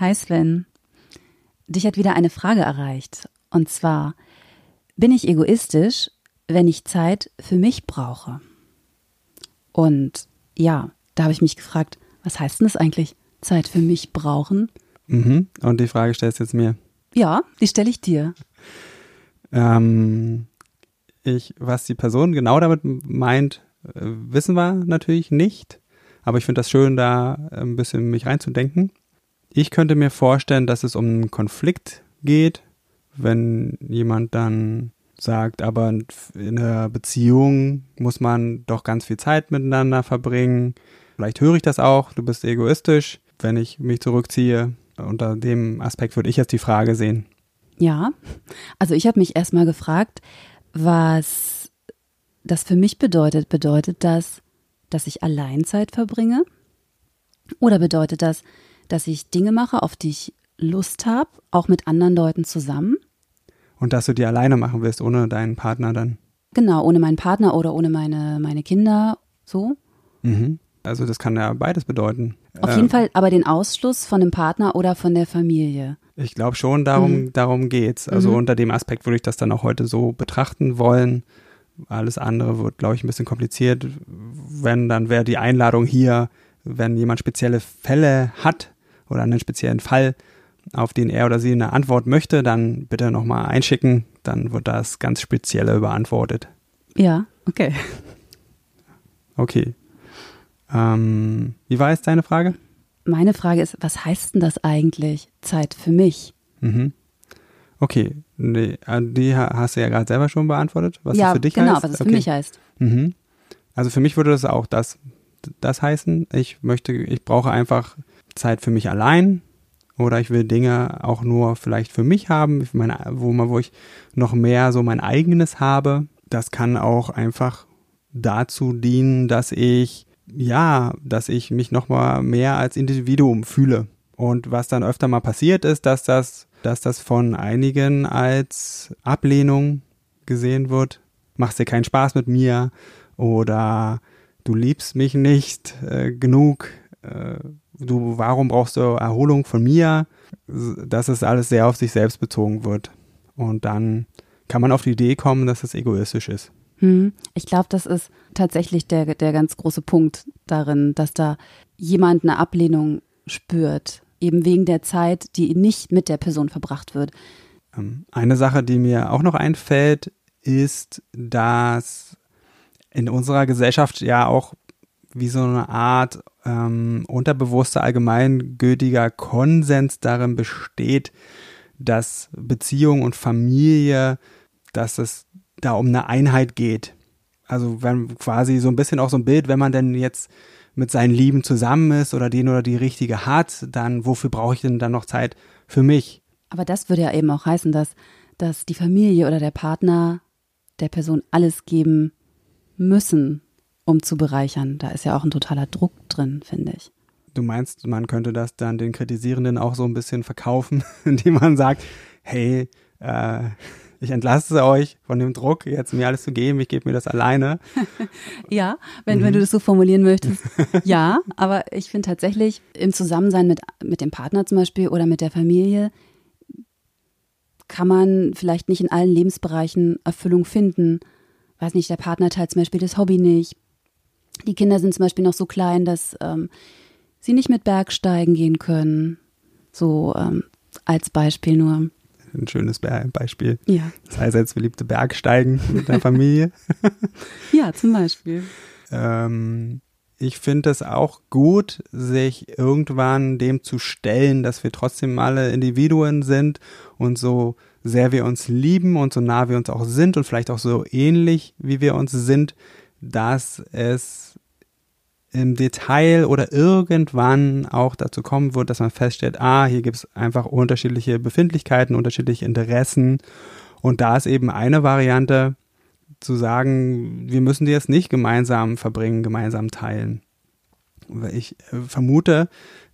Hi Sven. Dich hat wieder eine Frage erreicht. Und zwar, bin ich egoistisch, wenn ich Zeit für mich brauche? Und ja, da habe ich mich gefragt, was heißt denn das eigentlich, Zeit für mich brauchen? Mhm. Und die Frage stellst du jetzt mir. Ja, die stelle ich dir. Ähm, ich, was die Person genau damit meint, äh, wissen wir natürlich nicht. Aber ich finde das schön, da ein bisschen mich reinzudenken. Ich könnte mir vorstellen, dass es um einen Konflikt geht, wenn jemand dann sagt, aber in einer Beziehung muss man doch ganz viel Zeit miteinander verbringen. Vielleicht höre ich das auch, du bist egoistisch, wenn ich mich zurückziehe. Unter dem Aspekt würde ich jetzt die Frage sehen. Ja, also ich habe mich erstmal gefragt, was das für mich bedeutet. Bedeutet das, dass ich allein Zeit verbringe? Oder bedeutet das, dass ich Dinge mache, auf die ich Lust habe, auch mit anderen Leuten zusammen. Und dass du die alleine machen willst, ohne deinen Partner dann? Genau, ohne meinen Partner oder ohne meine, meine Kinder, so. Mhm. Also das kann ja beides bedeuten. Auf jeden ähm, Fall aber den Ausschluss von dem Partner oder von der Familie. Ich glaube schon, darum, mhm. darum geht's. Also mhm. unter dem Aspekt würde ich das dann auch heute so betrachten wollen. Alles andere wird, glaube ich, ein bisschen kompliziert. Wenn, dann wäre die Einladung hier, wenn jemand spezielle Fälle hat, oder einen speziellen Fall, auf den er oder sie eine Antwort möchte, dann bitte nochmal einschicken. Dann wird das ganz Spezielle beantwortet. Ja, okay. Okay. Ähm, wie war jetzt deine Frage? Meine Frage ist, was heißt denn das eigentlich, Zeit für mich? Mhm. Okay, die, äh, die hast du ja gerade selber schon beantwortet, was ja, es für dich genau, heißt. genau, was es okay. für mich heißt. Mhm. Also für mich würde das auch das, das heißen. Ich möchte, ich brauche einfach Zeit für mich allein oder ich will Dinge auch nur vielleicht für mich haben, meine, wo, wo ich noch mehr so mein eigenes habe. Das kann auch einfach dazu dienen, dass ich, ja, dass ich mich noch mal mehr als Individuum fühle. Und was dann öfter mal passiert ist, dass das, dass das von einigen als Ablehnung gesehen wird. Machst dir keinen Spaß mit mir oder du liebst mich nicht äh, genug. Äh, du, warum brauchst du Erholung von mir? Dass es alles sehr auf sich selbst bezogen wird. Und dann kann man auf die Idee kommen, dass es egoistisch ist. Hm. Ich glaube, das ist tatsächlich der, der ganz große Punkt darin, dass da jemand eine Ablehnung spürt, eben wegen der Zeit, die nicht mit der Person verbracht wird. Ähm, eine Sache, die mir auch noch einfällt, ist, dass in unserer Gesellschaft ja auch wie so eine Art ähm, unterbewusster allgemeingültiger Konsens darin besteht, dass Beziehung und Familie, dass es da um eine Einheit geht. Also wenn quasi so ein bisschen auch so ein Bild, wenn man denn jetzt mit seinen Lieben zusammen ist oder den oder die richtige hat, dann wofür brauche ich denn dann noch Zeit für mich? Aber das würde ja eben auch heißen, dass, dass die Familie oder der Partner der Person alles geben müssen, um zu bereichern. Da ist ja auch ein totaler Druck drin, finde ich. Du meinst, man könnte das dann den Kritisierenden auch so ein bisschen verkaufen, indem man sagt, hey, äh, ich entlasse euch von dem Druck, jetzt mir alles zu geben, ich gebe mir das alleine. ja, wenn, mhm. wenn du das so formulieren möchtest. ja, aber ich finde tatsächlich im Zusammensein mit, mit dem Partner zum Beispiel oder mit der Familie kann man vielleicht nicht in allen Lebensbereichen Erfüllung finden. Weiß nicht, der Partner teilt zum Beispiel das Hobby nicht, die Kinder sind zum Beispiel noch so klein, dass ähm, sie nicht mit Bergsteigen gehen können. So ähm, als Beispiel nur. Ein schönes Beispiel. Ja. Das als beliebte Bergsteigen mit der Familie. ja, zum Beispiel. Ähm, ich finde es auch gut, sich irgendwann dem zu stellen, dass wir trotzdem alle Individuen sind und so sehr wir uns lieben und so nah wir uns auch sind und vielleicht auch so ähnlich wie wir uns sind, dass es im Detail oder irgendwann auch dazu kommen wird, dass man feststellt, ah, hier gibt es einfach unterschiedliche Befindlichkeiten, unterschiedliche Interessen. Und da ist eben eine Variante zu sagen, wir müssen die jetzt nicht gemeinsam verbringen, gemeinsam teilen. Ich äh, vermute,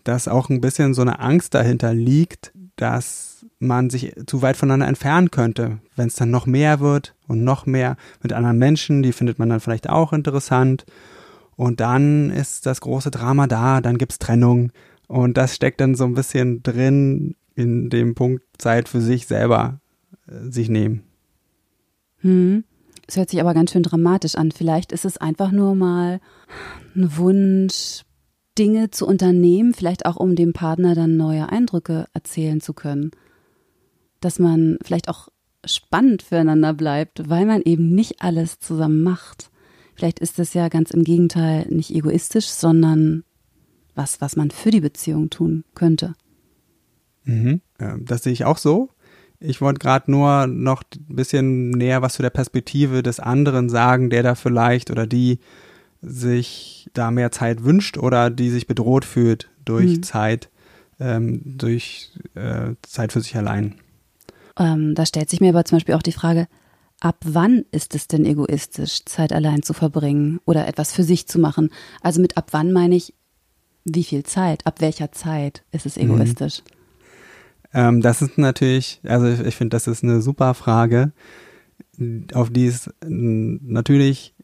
dass auch ein bisschen so eine Angst dahinter liegt, dass man sich zu weit voneinander entfernen könnte, wenn es dann noch mehr wird und noch mehr mit anderen Menschen, die findet man dann vielleicht auch interessant. Und dann ist das große Drama da, dann gibt's Trennung. Und das steckt dann so ein bisschen drin in dem Punkt Zeit für sich selber äh, sich nehmen. Hm. Es hört sich aber ganz schön dramatisch an. Vielleicht ist es einfach nur mal ein Wunsch, Dinge zu unternehmen, vielleicht auch um dem Partner dann neue Eindrücke erzählen zu können. Dass man vielleicht auch spannend füreinander bleibt, weil man eben nicht alles zusammen macht. Vielleicht ist es ja ganz im Gegenteil nicht egoistisch, sondern was, was man für die Beziehung tun könnte. Mhm. Das sehe ich auch so. Ich wollte gerade nur noch ein bisschen näher was zu der Perspektive des anderen sagen, der da vielleicht oder die sich da mehr Zeit wünscht oder die sich bedroht fühlt durch mhm. Zeit, ähm, durch äh, Zeit für sich allein. Ähm, da stellt sich mir aber zum Beispiel auch die Frage, ab wann ist es denn egoistisch, Zeit allein zu verbringen oder etwas für sich zu machen? Also mit ab wann meine ich, wie viel Zeit, ab welcher Zeit ist es mhm. egoistisch? Mhm. Ähm, das ist natürlich, also ich, ich finde, das ist eine super Frage, auf die es natürlich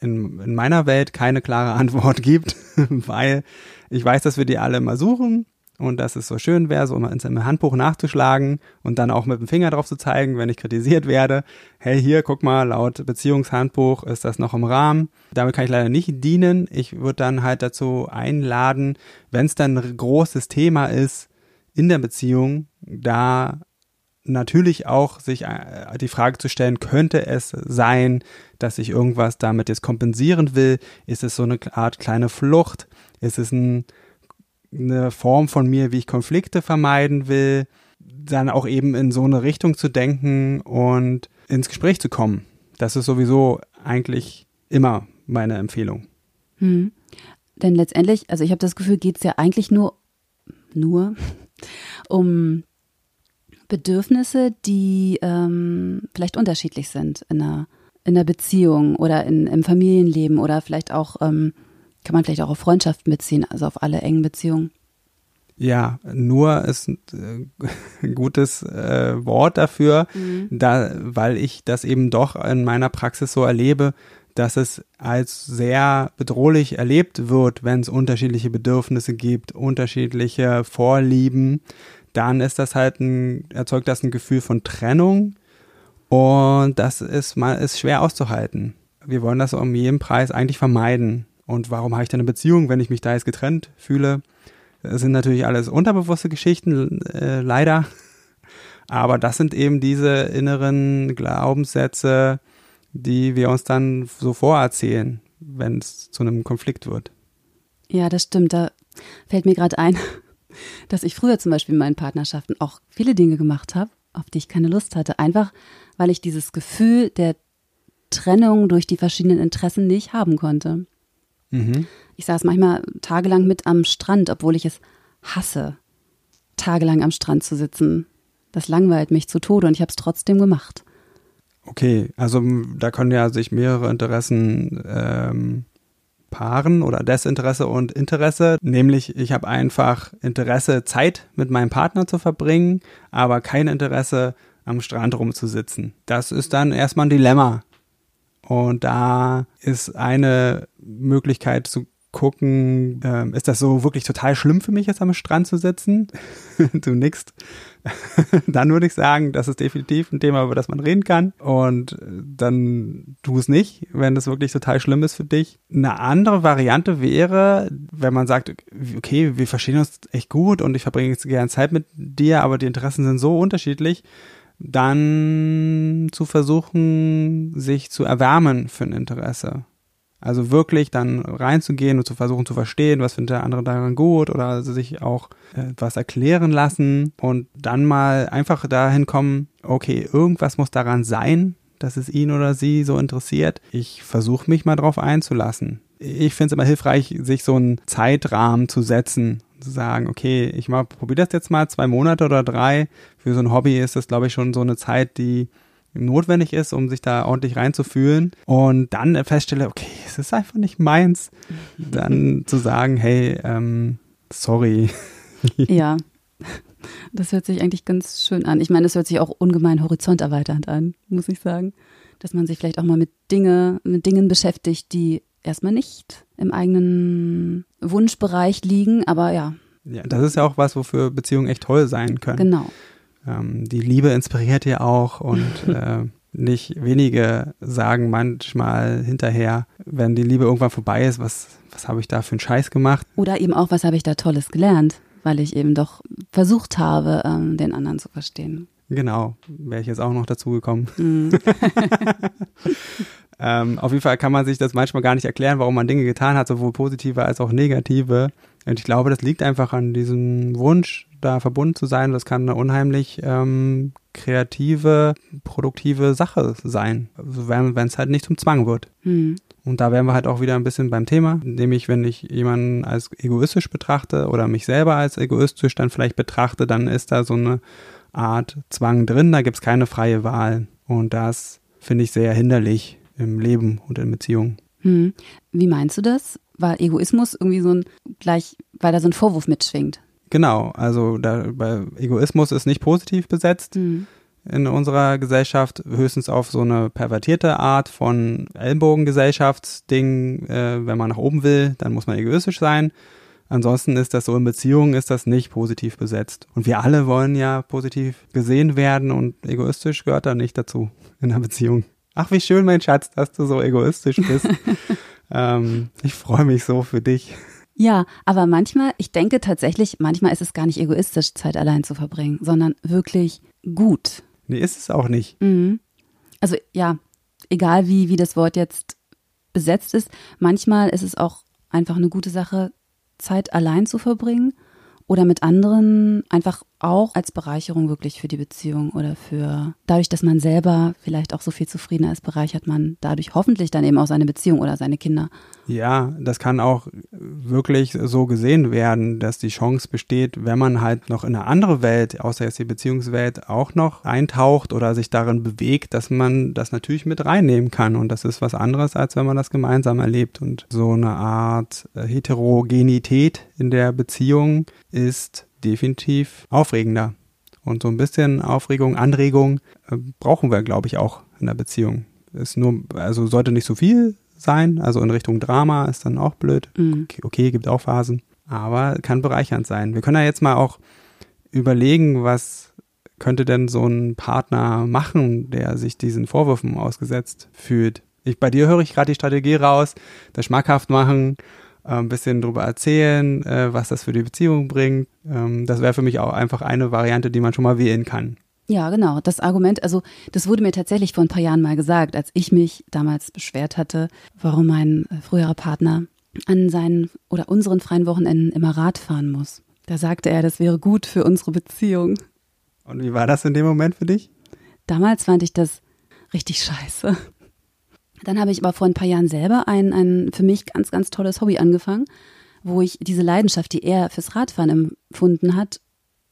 in, in meiner Welt keine klare Antwort gibt, weil ich weiß, dass wir die alle immer suchen und dass es so schön wäre, so mal in Handbuch nachzuschlagen und dann auch mit dem Finger drauf zu zeigen, wenn ich kritisiert werde. Hey, hier, guck mal, laut Beziehungshandbuch ist das noch im Rahmen. Damit kann ich leider nicht dienen. Ich würde dann halt dazu einladen, wenn es dann ein großes Thema ist in der Beziehung, da natürlich auch sich äh, die Frage zu stellen, könnte es sein, dass ich irgendwas damit jetzt kompensieren will? Ist es so eine Art kleine Flucht? Ist es ein, eine Form von mir, wie ich Konflikte vermeiden will? Dann auch eben in so eine Richtung zu denken und ins Gespräch zu kommen. Das ist sowieso eigentlich immer meine Empfehlung. Hm. Denn letztendlich, also ich habe das Gefühl, geht es ja eigentlich nur, nur um Bedürfnisse, die ähm, vielleicht unterschiedlich sind in einer, in einer Beziehung oder in, im Familienleben oder vielleicht auch, ähm, kann man vielleicht auch auf Freundschaften beziehen, also auf alle engen Beziehungen. Ja, nur ist ein äh, gutes äh, Wort dafür, mhm. da, weil ich das eben doch in meiner Praxis so erlebe, dass es als sehr bedrohlich erlebt wird, wenn es unterschiedliche Bedürfnisse gibt, unterschiedliche Vorlieben, dann ist das halt ein, erzeugt das ein Gefühl von Trennung und das ist mal ist schwer auszuhalten. Wir wollen das um jeden Preis eigentlich vermeiden. Und warum habe ich denn eine Beziehung, wenn ich mich da jetzt getrennt fühle? Das sind natürlich alles unterbewusste Geschichten, äh, leider. Aber das sind eben diese inneren Glaubenssätze, die wir uns dann so vorerzählen, wenn es zu einem Konflikt wird. Ja, das stimmt. Da fällt mir gerade ein, dass ich früher zum Beispiel in meinen Partnerschaften auch viele Dinge gemacht habe, auf die ich keine Lust hatte. Einfach, weil ich dieses Gefühl der Trennung durch die verschiedenen Interessen nicht haben konnte. Mhm. Ich saß manchmal tagelang mit am Strand, obwohl ich es hasse, tagelang am Strand zu sitzen. Das langweilt mich zu Tode und ich habe es trotzdem gemacht. Okay, also da können ja sich mehrere Interessen ähm, paaren oder Desinteresse und Interesse. Nämlich, ich habe einfach Interesse, Zeit mit meinem Partner zu verbringen, aber kein Interesse, am Strand rumzusitzen. Das ist dann erstmal ein Dilemma. Und da ist eine Möglichkeit zu gucken, äh, ist das so wirklich total schlimm für mich, jetzt am Strand zu sitzen? du nix. dann würde ich sagen, das ist definitiv ein Thema, über das man reden kann. Und dann tu es nicht, wenn das wirklich total schlimm ist für dich. Eine andere Variante wäre, wenn man sagt, okay, wir verstehen uns echt gut und ich verbringe jetzt gerne Zeit mit dir, aber die Interessen sind so unterschiedlich, dann zu versuchen, sich zu erwärmen für ein Interesse. Also wirklich dann reinzugehen und zu versuchen zu verstehen, was findet der andere daran gut oder sich auch etwas erklären lassen und dann mal einfach dahin kommen, okay, irgendwas muss daran sein, dass es ihn oder sie so interessiert. Ich versuche mich mal drauf einzulassen. ich finde es immer hilfreich, sich so einen Zeitrahmen zu setzen, zu sagen, okay, ich mal probiere das jetzt mal zwei Monate oder drei. Für so ein Hobby ist das, glaube ich, schon so eine Zeit, die notwendig ist, um sich da ordentlich reinzufühlen und dann feststelle, okay, es ist einfach nicht meins, dann zu sagen, hey, ähm, sorry. Ja, das hört sich eigentlich ganz schön an. Ich meine, es hört sich auch ungemein horizonterweiternd an, muss ich sagen, dass man sich vielleicht auch mal mit Dinge, mit Dingen beschäftigt, die erstmal nicht im eigenen Wunschbereich liegen, aber ja. Ja, das ist ja auch was, wofür Beziehungen echt toll sein können. Genau. Ähm, die Liebe inspiriert ja auch und äh, nicht wenige sagen manchmal hinterher, wenn die Liebe irgendwann vorbei ist, was, was habe ich da für einen Scheiß gemacht? Oder eben auch, was habe ich da Tolles gelernt, weil ich eben doch versucht habe, ähm, den anderen zu verstehen. Genau, wäre ich jetzt auch noch dazu gekommen. Mm. ähm, auf jeden Fall kann man sich das manchmal gar nicht erklären, warum man Dinge getan hat, sowohl positive als auch negative. Und ich glaube, das liegt einfach an diesem Wunsch, da verbunden zu sein. Das kann eine unheimlich ähm, kreative, produktive Sache sein, wenn es halt nicht zum Zwang wird. Mhm. Und da wären wir halt auch wieder ein bisschen beim Thema, nämlich wenn ich jemanden als egoistisch betrachte oder mich selber als egoistisch dann vielleicht betrachte, dann ist da so eine Art Zwang drin, da gibt es keine freie Wahl. Und das finde ich sehr hinderlich im Leben und in Beziehungen. Hm. Wie meinst du das? Weil Egoismus irgendwie so ein gleich, weil da so ein Vorwurf mitschwingt. Genau, also da, bei Egoismus ist nicht positiv besetzt mhm. in unserer Gesellschaft, höchstens auf so eine pervertierte Art von Ellenbogengesellschaftsding, äh, wenn man nach oben will, dann muss man egoistisch sein. Ansonsten ist das so in Beziehungen ist das nicht positiv besetzt. Und wir alle wollen ja positiv gesehen werden und egoistisch gehört da nicht dazu in einer Beziehung. Ach, wie schön, mein Schatz, dass du so egoistisch bist. ähm, ich freue mich so für dich. Ja, aber manchmal, ich denke tatsächlich, manchmal ist es gar nicht egoistisch, Zeit allein zu verbringen, sondern wirklich gut. Nee, ist es auch nicht. Mhm. Also ja, egal wie, wie das Wort jetzt besetzt ist, manchmal ist es auch einfach eine gute Sache, Zeit allein zu verbringen oder mit anderen einfach auch als Bereicherung wirklich für die Beziehung oder für dadurch, dass man selber vielleicht auch so viel zufriedener ist, bereichert man dadurch hoffentlich dann eben auch seine Beziehung oder seine Kinder. Ja, das kann auch wirklich so gesehen werden, dass die Chance besteht, wenn man halt noch in eine andere Welt, außer jetzt die Beziehungswelt, auch noch eintaucht oder sich darin bewegt, dass man das natürlich mit reinnehmen kann. Und das ist was anderes, als wenn man das gemeinsam erlebt. Und so eine Art Heterogenität in der Beziehung ist definitiv aufregender. Und so ein bisschen Aufregung, Anregung äh, brauchen wir, glaube ich, auch in der Beziehung. Ist nur, also sollte nicht so viel sein, also in Richtung Drama ist dann auch blöd. Mhm. Okay, okay, gibt auch Phasen, aber kann bereichernd sein. Wir können ja jetzt mal auch überlegen, was könnte denn so ein Partner machen, der sich diesen Vorwürfen ausgesetzt fühlt. Ich, bei dir höre ich gerade die Strategie raus, das schmackhaft machen, ein bisschen drüber erzählen, äh, was das für die Beziehung bringt. Ähm, das wäre für mich auch einfach eine Variante, die man schon mal wählen kann. Ja, genau. Das Argument, also das wurde mir tatsächlich vor ein paar Jahren mal gesagt, als ich mich damals beschwert hatte, warum mein äh, früherer Partner an seinen oder unseren freien Wochenenden immer Rad fahren muss. Da sagte er, das wäre gut für unsere Beziehung. Und wie war das in dem Moment für dich? Damals fand ich das richtig scheiße. Dann habe ich aber vor ein paar Jahren selber ein, ein für mich ganz, ganz tolles Hobby angefangen, wo ich diese Leidenschaft, die er fürs Radfahren empfunden hat,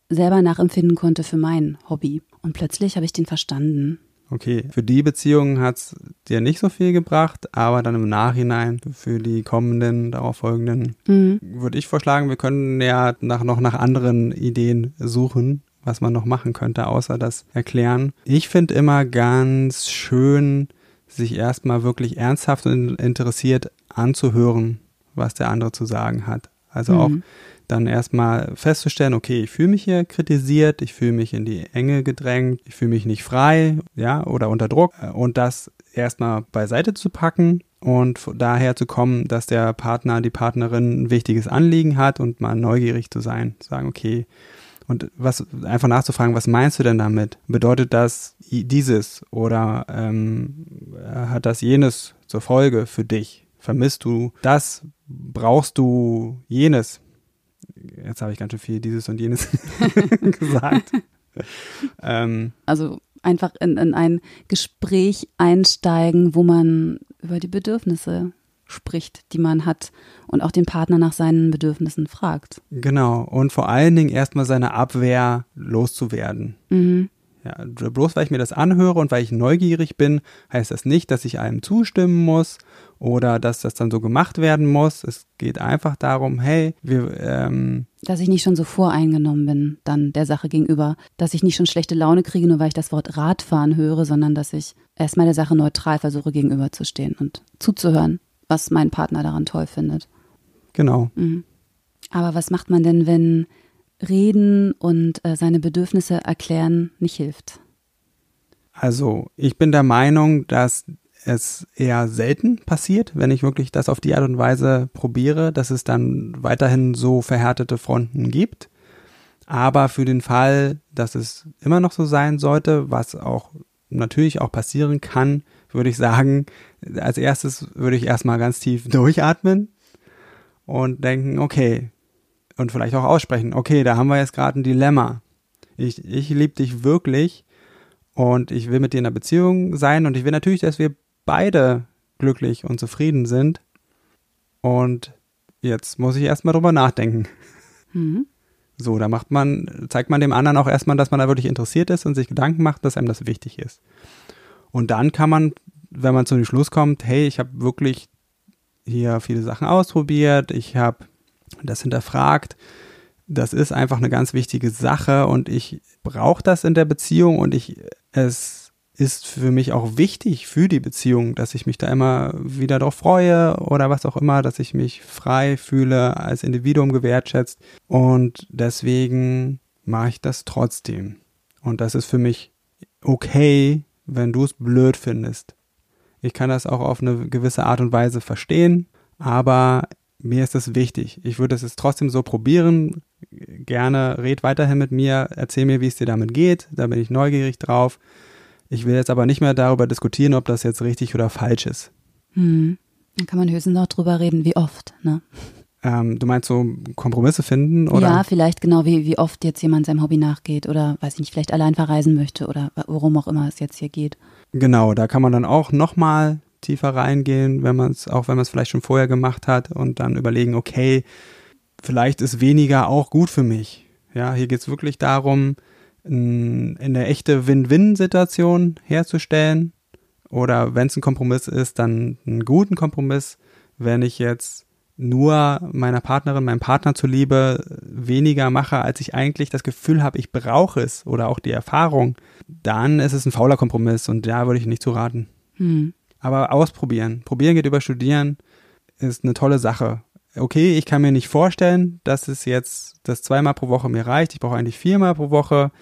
selber nachempfinden konnte für mein Hobby. Und plötzlich habe ich den verstanden. Okay, für die Beziehung hat es dir nicht so viel gebracht, aber dann im Nachhinein für die kommenden, darauf folgenden, mhm. würde ich vorschlagen, wir können ja nach, noch nach anderen Ideen suchen, was man noch machen könnte, außer das erklären. Ich finde immer ganz schön, sich erstmal wirklich ernsthaft und interessiert anzuhören, was der andere zu sagen hat. Also mhm. auch dann erstmal festzustellen, okay, ich fühle mich hier kritisiert, ich fühle mich in die Enge gedrängt, ich fühle mich nicht frei, ja, oder unter Druck und das erstmal beiseite zu packen und daher zu kommen, dass der Partner, die Partnerin ein wichtiges Anliegen hat und mal neugierig zu sein, zu sagen, okay, und was einfach nachzufragen, was meinst du denn damit? Bedeutet das dieses oder ähm, hat das jenes zur Folge für dich? Vermisst du das? Brauchst du jenes? Jetzt habe ich ganz schön viel dieses und jenes gesagt. ähm, also einfach in, in ein Gespräch einsteigen, wo man über die Bedürfnisse spricht, die man hat und auch den Partner nach seinen Bedürfnissen fragt. Genau. Und vor allen Dingen erstmal seine Abwehr loszuwerden. Mhm. Ja, bloß weil ich mir das anhöre und weil ich neugierig bin, heißt das nicht, dass ich allem zustimmen muss oder dass das dann so gemacht werden muss. Es geht einfach darum, hey, wir, ähm, dass ich nicht schon so voreingenommen bin, dann der Sache gegenüber, dass ich nicht schon schlechte Laune kriege, nur weil ich das Wort Radfahren höre, sondern dass ich erstmal der Sache neutral versuche gegenüberzustehen und zuzuhören, was mein Partner daran toll findet. Genau. Mhm. Aber was macht man denn, wenn Reden und äh, seine Bedürfnisse erklären nicht hilft? Also, ich bin der Meinung, dass es eher selten passiert, wenn ich wirklich das auf die Art und Weise probiere, dass es dann weiterhin so verhärtete Fronten gibt. Aber für den Fall, dass es immer noch so sein sollte, was auch natürlich auch passieren kann, würde ich sagen, als erstes würde ich erstmal ganz tief durchatmen und denken, okay, und vielleicht auch aussprechen, okay, da haben wir jetzt gerade ein Dilemma. Ich, ich liebe dich wirklich und ich will mit dir in einer Beziehung sein und ich will natürlich, dass wir beide glücklich und zufrieden sind. Und jetzt muss ich erstmal drüber nachdenken. Mhm. So, da macht man, zeigt man dem anderen auch erstmal, dass man da wirklich interessiert ist und sich Gedanken macht, dass einem das wichtig ist. Und dann kann man, wenn man zu dem Schluss kommt, hey, ich habe wirklich hier viele Sachen ausprobiert, ich habe das hinterfragt, das ist einfach eine ganz wichtige Sache und ich brauche das in der Beziehung und ich es ist für mich auch wichtig für die Beziehung, dass ich mich da immer wieder drauf freue oder was auch immer, dass ich mich frei fühle, als Individuum gewertschätzt. Und deswegen mache ich das trotzdem. Und das ist für mich okay, wenn du es blöd findest. Ich kann das auch auf eine gewisse Art und Weise verstehen, aber mir ist es wichtig. Ich würde es jetzt trotzdem so probieren. Gerne red weiterhin mit mir, erzähl mir, wie es dir damit geht. Da bin ich neugierig drauf. Ich will jetzt aber nicht mehr darüber diskutieren, ob das jetzt richtig oder falsch ist. Hm. Dann kann man höchstens noch drüber reden, wie oft, ne? Ähm, du meinst so Kompromisse finden oder? Ja, vielleicht genau, wie, wie oft jetzt jemand seinem Hobby nachgeht oder weiß ich nicht, vielleicht allein verreisen möchte oder worum auch immer es jetzt hier geht. Genau, da kann man dann auch nochmal tiefer reingehen, wenn man es, auch wenn man es vielleicht schon vorher gemacht hat und dann überlegen, okay, vielleicht ist weniger auch gut für mich. Ja, hier geht es wirklich darum, eine echte Win-Win-Situation herzustellen. Oder wenn es ein Kompromiss ist, dann einen guten Kompromiss. Wenn ich jetzt nur meiner Partnerin, meinem Partner zuliebe weniger mache, als ich eigentlich das Gefühl habe, ich brauche es oder auch die Erfahrung, dann ist es ein fauler Kompromiss und da würde ich nicht zu raten. Hm. Aber ausprobieren. Probieren geht über Studieren ist eine tolle Sache. Okay, ich kann mir nicht vorstellen, dass es jetzt das zweimal pro Woche mir reicht. Ich brauche eigentlich viermal pro Woche.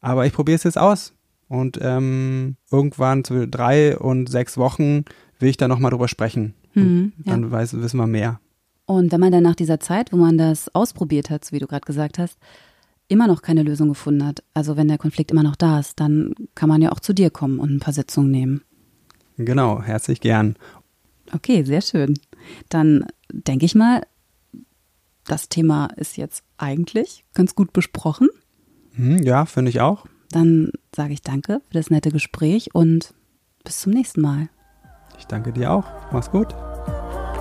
Aber ich probiere es jetzt aus. Und ähm, irgendwann zu drei und sechs Wochen will ich da nochmal drüber sprechen. Mhm, dann ja. weiß, wissen wir mehr. Und wenn man dann nach dieser Zeit, wo man das ausprobiert hat, wie du gerade gesagt hast, immer noch keine Lösung gefunden hat, also wenn der Konflikt immer noch da ist, dann kann man ja auch zu dir kommen und ein paar Sitzungen nehmen. Genau, herzlich gern. Okay, sehr schön. Dann denke ich mal, das Thema ist jetzt eigentlich ganz gut besprochen. Hm, ja, finde ich auch. Dann sage ich danke für das nette Gespräch und bis zum nächsten Mal. Ich danke dir auch. Mach's gut.